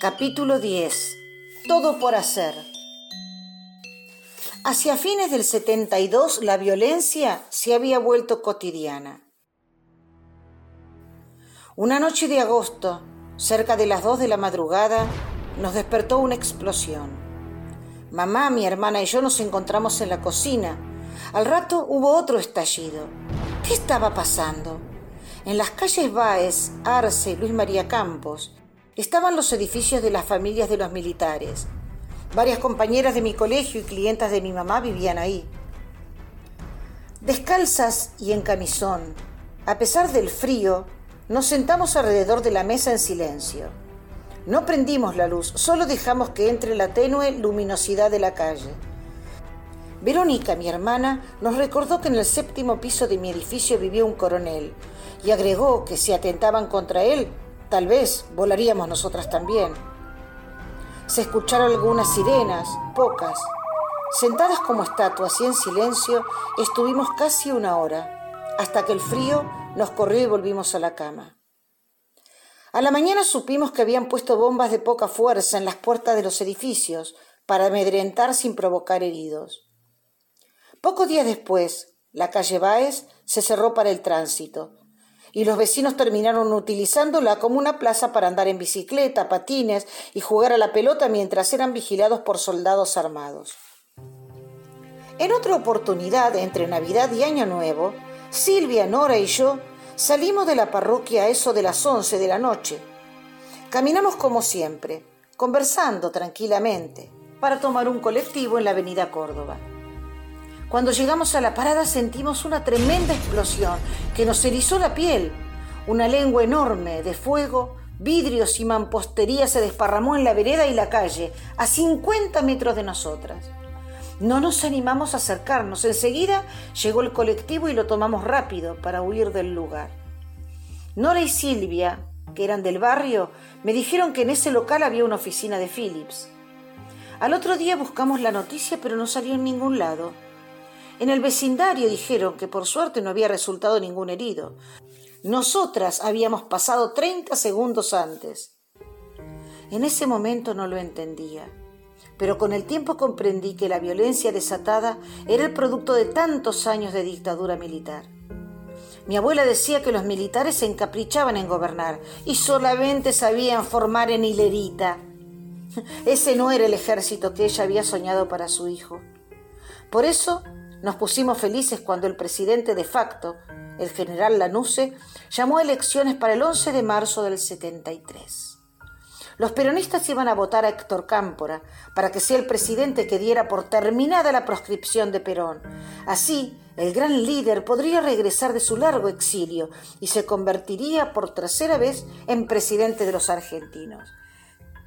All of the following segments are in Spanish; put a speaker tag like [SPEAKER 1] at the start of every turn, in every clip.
[SPEAKER 1] Capítulo 10. Todo por hacer. Hacia fines del 72 la violencia se había vuelto cotidiana. Una noche de agosto, cerca de las 2 de la madrugada, nos despertó una explosión. Mamá, mi hermana y yo nos encontramos en la cocina. Al rato hubo otro estallido. ¿Qué estaba pasando? En las calles Báez, Arce, Luis María Campos, estaban los edificios de las familias de los militares. Varias compañeras de mi colegio y clientas de mi mamá vivían ahí. Descalzas y en camisón, a pesar del frío, nos sentamos alrededor de la mesa en silencio. No prendimos la luz, solo dejamos que entre la tenue luminosidad de la calle. Verónica, mi hermana, nos recordó que en el séptimo piso de mi edificio vivía un coronel y agregó que si atentaban contra él, Tal vez volaríamos nosotras también. Se escucharon algunas sirenas, pocas. Sentadas como estatuas y en silencio, estuvimos casi una hora, hasta que el frío nos corrió y volvimos a la cama. A la mañana supimos que habían puesto bombas de poca fuerza en las puertas de los edificios para amedrentar sin provocar heridos. Pocos días después, la calle Báez se cerró para el tránsito, y los vecinos terminaron utilizándola como una plaza para andar en bicicleta, patines y jugar a la pelota mientras eran vigilados por soldados armados. En otra oportunidad, entre Navidad y Año Nuevo, Silvia, Nora y yo salimos de la parroquia a eso de las once de la noche. Caminamos como siempre, conversando tranquilamente, para tomar un colectivo en la avenida Córdoba. Cuando llegamos a la parada sentimos una tremenda explosión que nos erizó la piel. Una lengua enorme de fuego, vidrios y mampostería se desparramó en la vereda y la calle, a 50 metros de nosotras. No nos animamos a acercarnos. Enseguida llegó el colectivo y lo tomamos rápido para huir del lugar. Nora y Silvia, que eran del barrio, me dijeron que en ese local había una oficina de Philips. Al otro día buscamos la noticia, pero no salió en ningún lado. En el vecindario dijeron que por suerte no había resultado ningún herido. Nosotras habíamos pasado 30 segundos antes. En ese momento no lo entendía, pero con el tiempo comprendí que la violencia desatada era el producto de tantos años de dictadura militar. Mi abuela decía que los militares se encaprichaban en gobernar y solamente sabían formar en hilerita. Ese no era el ejército que ella había soñado para su hijo. Por eso nos pusimos felices cuando el presidente de facto, el general Lanuse, llamó a elecciones para el 11 de marzo del 73. Los peronistas iban a votar a Héctor Cámpora para que sea el presidente que diera por terminada la proscripción de Perón. Así, el gran líder podría regresar de su largo exilio y se convertiría por tercera vez en presidente de los argentinos.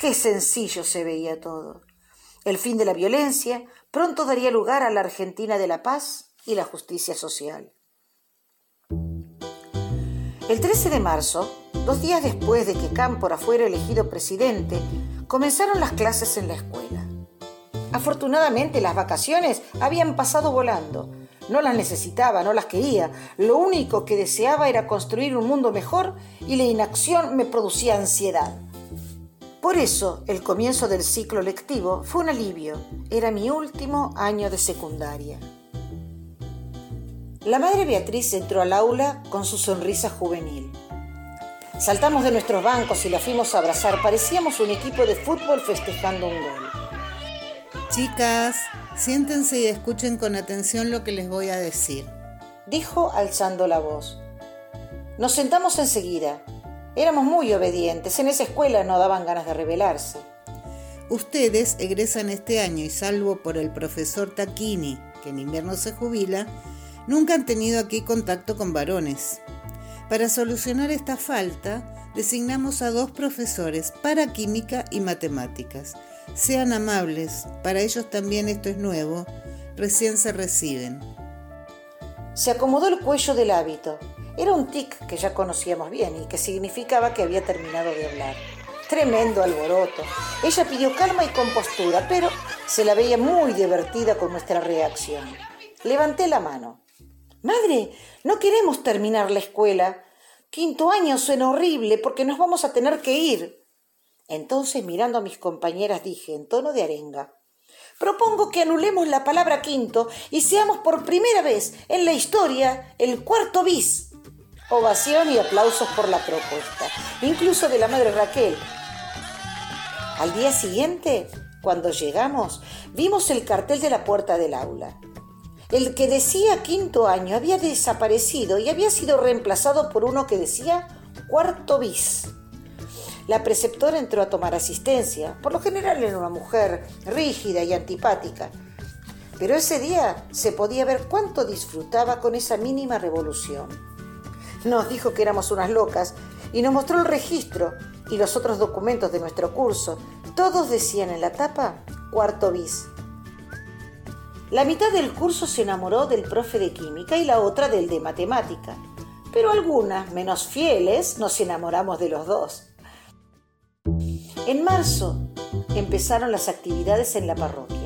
[SPEAKER 1] Qué sencillo se veía todo. El fin de la violencia pronto daría lugar a la Argentina de la paz y la justicia social. El 13 de marzo, dos días después de que Cámpora fuera elegido presidente, comenzaron las clases en la escuela. Afortunadamente las vacaciones habían pasado volando. No las necesitaba, no las quería. Lo único que deseaba era construir un mundo mejor y la inacción me producía ansiedad. Por eso, el comienzo del ciclo lectivo fue un alivio. Era mi último año de secundaria. La madre Beatriz entró al aula con su sonrisa juvenil. Saltamos de nuestros bancos y la fuimos a abrazar. Parecíamos un equipo de fútbol festejando un gol.
[SPEAKER 2] Chicas, siéntense y escuchen con atención lo que les voy a decir.
[SPEAKER 1] Dijo alzando la voz. Nos sentamos enseguida. Éramos muy obedientes, en esa escuela no daban ganas de rebelarse.
[SPEAKER 2] Ustedes egresan este año y salvo por el profesor Taquini, que en invierno se jubila, nunca han tenido aquí contacto con varones. Para solucionar esta falta, designamos a dos profesores para química y matemáticas. Sean amables, para ellos también esto es nuevo, recién se reciben.
[SPEAKER 1] Se acomodó el cuello del hábito, era un tic que ya conocíamos bien y que significaba que había terminado de hablar. Tremendo alboroto. Ella pidió calma y compostura, pero se la veía muy divertida con nuestra reacción. Levanté la mano. Madre, no queremos terminar la escuela. Quinto año suena horrible porque nos vamos a tener que ir. Entonces, mirando a mis compañeras, dije en tono de arenga, propongo que anulemos la palabra quinto y seamos por primera vez en la historia el cuarto bis. Ovación y aplausos por la propuesta, incluso de la madre Raquel. Al día siguiente, cuando llegamos, vimos el cartel de la puerta del aula. El que decía quinto año había desaparecido y había sido reemplazado por uno que decía cuarto bis. La preceptora entró a tomar asistencia. Por lo general era una mujer rígida y antipática. Pero ese día se podía ver cuánto disfrutaba con esa mínima revolución. Nos dijo que éramos unas locas y nos mostró el registro y los otros documentos de nuestro curso. Todos decían en la tapa cuarto bis. La mitad del curso se enamoró del profe de química y la otra del de matemática, pero algunas, menos fieles, nos enamoramos de los dos. En marzo empezaron las actividades en la parroquia.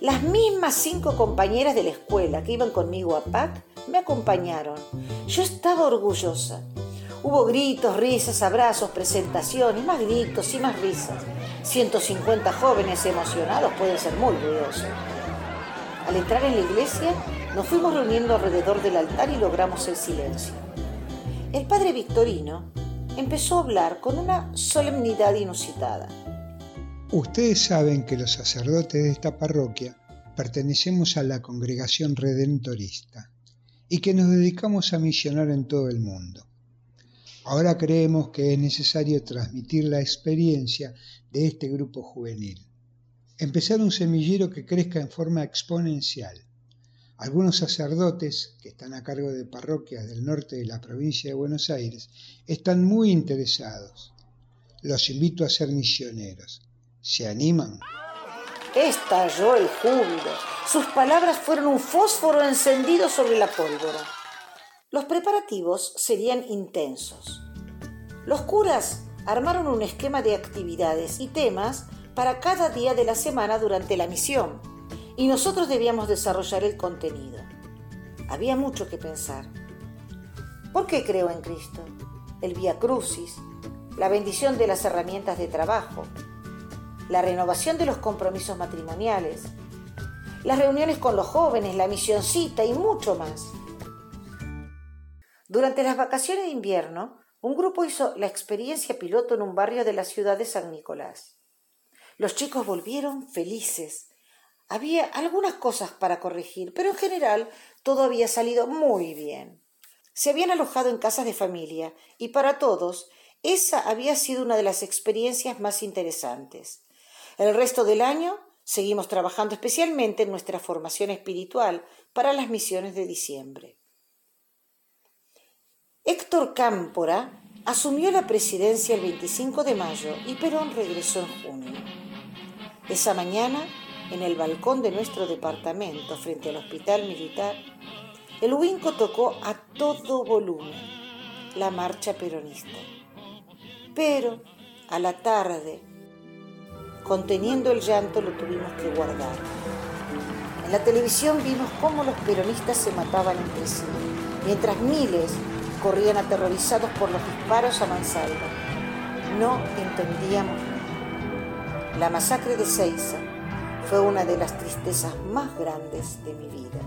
[SPEAKER 1] Las mismas cinco compañeras de la escuela que iban conmigo a PAC me acompañaron. Yo estaba orgullosa. Hubo gritos, risas, abrazos, presentación y más gritos y más risas. 150 jóvenes emocionados pueden ser muy ruidosos. Al entrar en la iglesia, nos fuimos reuniendo alrededor del altar y logramos el silencio. El padre Victorino empezó a hablar con una solemnidad inusitada.
[SPEAKER 3] Ustedes saben que los sacerdotes de esta parroquia pertenecemos a la congregación redentorista y que nos dedicamos a misionar en todo el mundo. Ahora creemos que es necesario transmitir la experiencia de este grupo juvenil empezar un semillero que crezca en forma exponencial. Algunos sacerdotes que están a cargo de parroquias del norte de la provincia de Buenos Aires están muy interesados. Los invito a ser misioneros. ¿Se animan?
[SPEAKER 1] Estalló el júbilo. Sus palabras fueron un fósforo encendido sobre la pólvora. Los preparativos serían intensos. Los curas armaron un esquema de actividades y temas para cada día de la semana durante la misión y nosotros debíamos desarrollar el contenido. Había mucho que pensar. ¿Por qué creo en Cristo? El Vía Crucis, la bendición de las herramientas de trabajo, la renovación de los compromisos matrimoniales, las reuniones con los jóvenes, la misioncita y mucho más. Durante las vacaciones de invierno, un grupo hizo la experiencia piloto en un barrio de la ciudad de San Nicolás. Los chicos volvieron felices. Había algunas cosas para corregir, pero en general todo había salido muy bien. Se habían alojado en casas de familia y para todos esa había sido una de las experiencias más interesantes. El resto del año seguimos trabajando especialmente en nuestra formación espiritual para las misiones de diciembre. Héctor Cámpora asumió la presidencia el 25 de mayo y Perón regresó en junio. Esa mañana, en el balcón de nuestro departamento frente al hospital militar, el Winco tocó a todo volumen la marcha peronista. Pero a la tarde, conteniendo el llanto, lo tuvimos que guardar. En la televisión vimos cómo los peronistas se mataban entre sí, mientras miles corrían aterrorizados por los disparos a mansalva. No entendíamos la masacre de Seiza fue una de las tristezas más grandes de mi vida.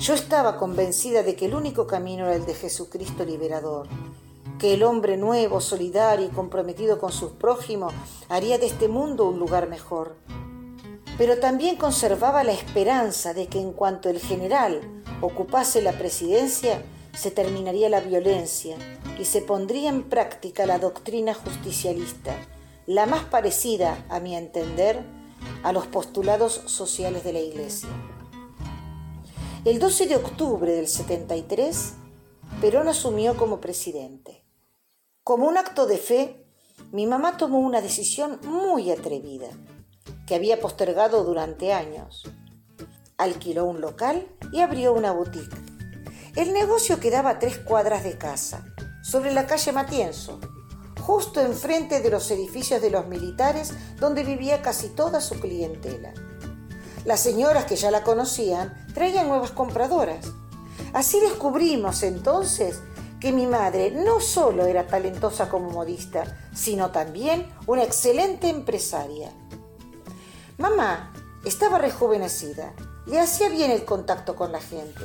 [SPEAKER 1] Yo estaba convencida de que el único camino era el de Jesucristo liberador, que el hombre nuevo, solidario y comprometido con sus prójimos haría de este mundo un lugar mejor. Pero también conservaba la esperanza de que en cuanto el general ocupase la presidencia, se terminaría la violencia y se pondría en práctica la doctrina justicialista la más parecida, a mi entender, a los postulados sociales de la Iglesia. El 12 de octubre del 73, Perón asumió como presidente. Como un acto de fe, mi mamá tomó una decisión muy atrevida, que había postergado durante años. Alquiló un local y abrió una boutique. El negocio quedaba a tres cuadras de casa, sobre la calle Matienzo, justo enfrente de los edificios de los militares donde vivía casi toda su clientela. Las señoras que ya la conocían traían nuevas compradoras. Así descubrimos entonces que mi madre no solo era talentosa como modista, sino también una excelente empresaria. Mamá estaba rejuvenecida, le hacía bien el contacto con la gente.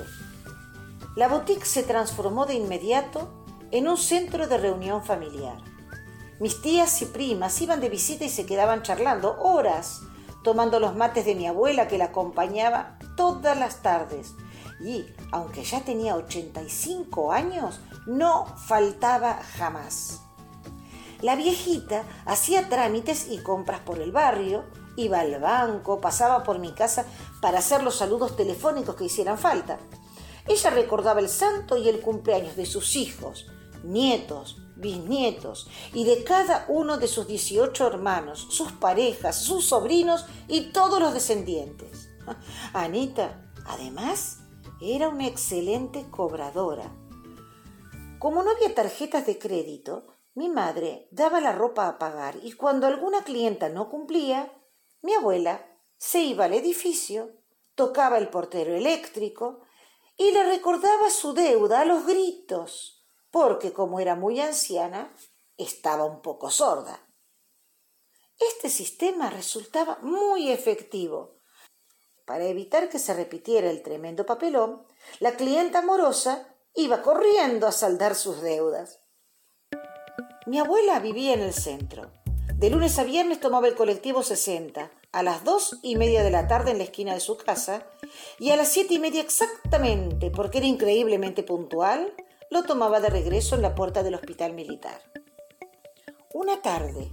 [SPEAKER 1] La boutique se transformó de inmediato en un centro de reunión familiar. Mis tías y primas iban de visita y se quedaban charlando horas, tomando los mates de mi abuela que la acompañaba todas las tardes. Y, aunque ya tenía 85 años, no faltaba jamás. La viejita hacía trámites y compras por el barrio, iba al banco, pasaba por mi casa para hacer los saludos telefónicos que hicieran falta. Ella recordaba el santo y el cumpleaños de sus hijos, nietos, bisnietos y de cada uno de sus 18 hermanos, sus parejas, sus sobrinos y todos los descendientes. Anita, además, era una excelente cobradora. Como no había tarjetas de crédito, mi madre daba la ropa a pagar y cuando alguna clienta no cumplía, mi abuela se iba al edificio, tocaba el portero eléctrico y le recordaba su deuda a los gritos porque como era muy anciana, estaba un poco sorda. Este sistema resultaba muy efectivo. Para evitar que se repitiera el tremendo papelón, la clienta amorosa iba corriendo a saldar sus deudas. Mi abuela vivía en el centro. De lunes a viernes tomaba el colectivo 60, a las dos y media de la tarde en la esquina de su casa, y a las siete y media exactamente, porque era increíblemente puntual, lo tomaba de regreso en la puerta del hospital militar. Una tarde,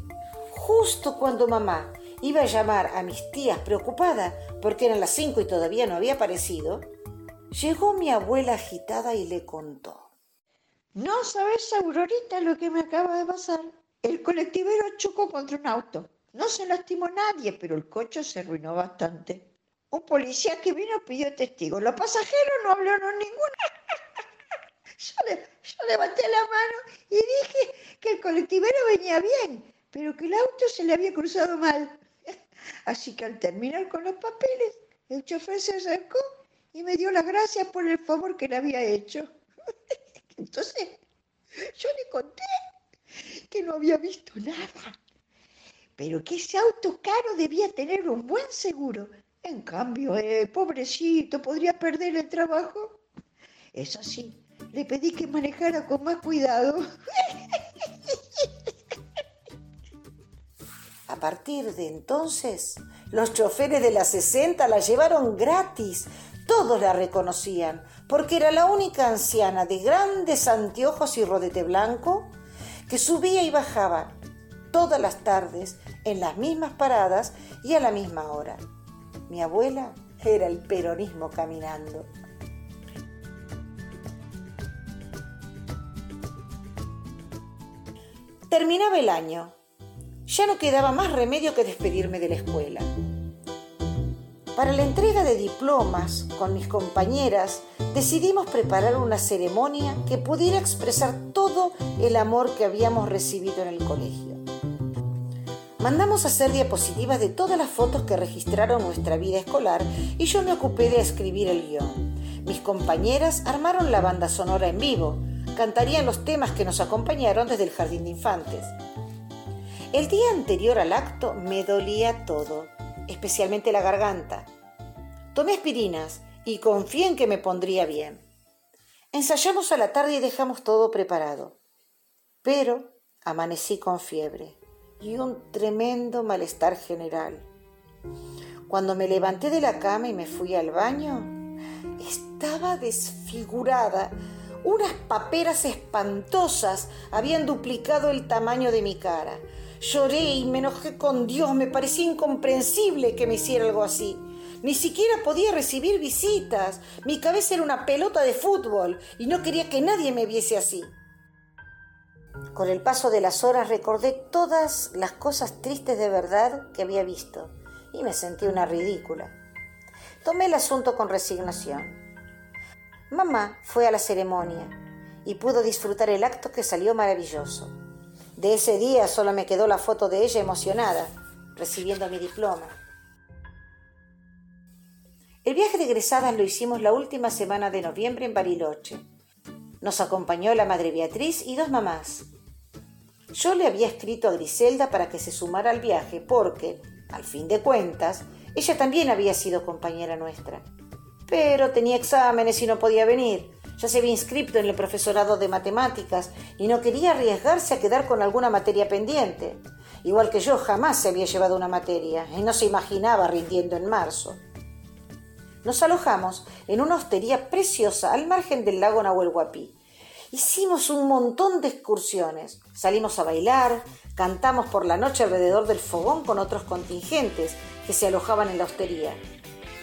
[SPEAKER 1] justo cuando mamá iba a llamar a mis tías preocupada porque eran las cinco y todavía no había aparecido, llegó mi abuela agitada y le contó.
[SPEAKER 4] No sabes, Aurorita, lo que me acaba de pasar. El colectivero chocó contra un auto. No se lastimó nadie, pero el coche se arruinó bastante. Un policía que vino pidió testigos. Los pasajeros no hablaron ninguno. Yo, levanté la mano y dije que el colectivero venía bien, pero que el auto se le había cruzado mal. Así que al terminar con los papeles, el chofer se acercó y me dio las gracias por el favor que le había hecho. Entonces, yo le conté que no había visto nada, pero que ese auto caro debía tener un buen seguro. En cambio, eh, pobrecito, podría perder el trabajo. Eso sí, le pedí que manejara con más cuidado.
[SPEAKER 1] A partir de entonces, los choferes de la 60 la llevaron gratis. Todos la reconocían, porque era la única anciana de grandes anteojos y rodete blanco que subía y bajaba todas las tardes en las mismas paradas y a la misma hora. Mi abuela era el peronismo caminando. Terminaba el año. Ya no quedaba más remedio que despedirme de la escuela. Para la entrega de diplomas con mis compañeras decidimos preparar una ceremonia que pudiera expresar todo el amor que habíamos recibido en el colegio. Mandamos a hacer diapositivas de todas las fotos que registraron nuestra vida escolar y yo me ocupé de escribir el guion. Mis compañeras armaron la banda sonora en vivo, cantarían los temas que nos acompañaron desde el jardín de infantes. El día anterior al acto me dolía todo, especialmente la garganta. Tomé aspirinas y confié en que me pondría bien. Ensayamos a la tarde y dejamos todo preparado. Pero amanecí con fiebre y un tremendo malestar general. Cuando me levanté de la cama y me fui al baño, estaba desfigurada unas paperas espantosas habían duplicado el tamaño de mi cara. Lloré y me enojé con Dios. Me parecía incomprensible que me hiciera algo así. Ni siquiera podía recibir visitas. Mi cabeza era una pelota de fútbol y no quería que nadie me viese así. Con el paso de las horas recordé todas las cosas tristes de verdad que había visto y me sentí una ridícula. Tomé el asunto con resignación. Mamá fue a la ceremonia y pudo disfrutar el acto que salió maravilloso. De ese día solo me quedó la foto de ella emocionada, recibiendo mi diploma. El viaje de egresadas lo hicimos la última semana de noviembre en Bariloche. Nos acompañó la Madre Beatriz y dos mamás. Yo le había escrito a Griselda para que se sumara al viaje porque, al fin de cuentas, ella también había sido compañera nuestra. Pero tenía exámenes y no podía venir. Ya se había inscrito en el profesorado de matemáticas y no quería arriesgarse a quedar con alguna materia pendiente. Igual que yo jamás se había llevado una materia y no se imaginaba rindiendo en marzo. Nos alojamos en una hostería preciosa al margen del lago Nahuel Huapi. Hicimos un montón de excursiones. Salimos a bailar, cantamos por la noche alrededor del fogón con otros contingentes que se alojaban en la hostería.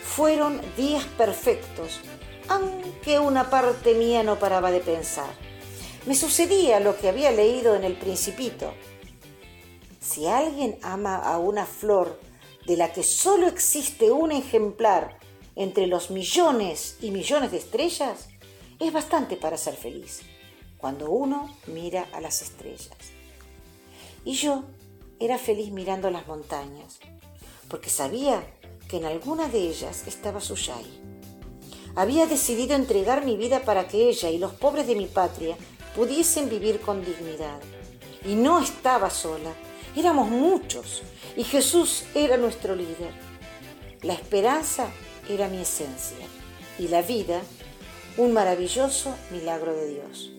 [SPEAKER 1] Fueron días perfectos, aunque una parte mía no paraba de pensar. Me sucedía lo que había leído en El Principito. Si alguien ama a una flor de la que solo existe un ejemplar entre los millones y millones de estrellas, es bastante para ser feliz cuando uno mira a las estrellas. Y yo era feliz mirando las montañas, porque sabía que en alguna de ellas estaba Suyai. Había decidido entregar mi vida para que ella y los pobres de mi patria pudiesen vivir con dignidad. Y no estaba sola, éramos muchos, y Jesús era nuestro líder. La esperanza era mi esencia y la vida un maravilloso milagro de Dios.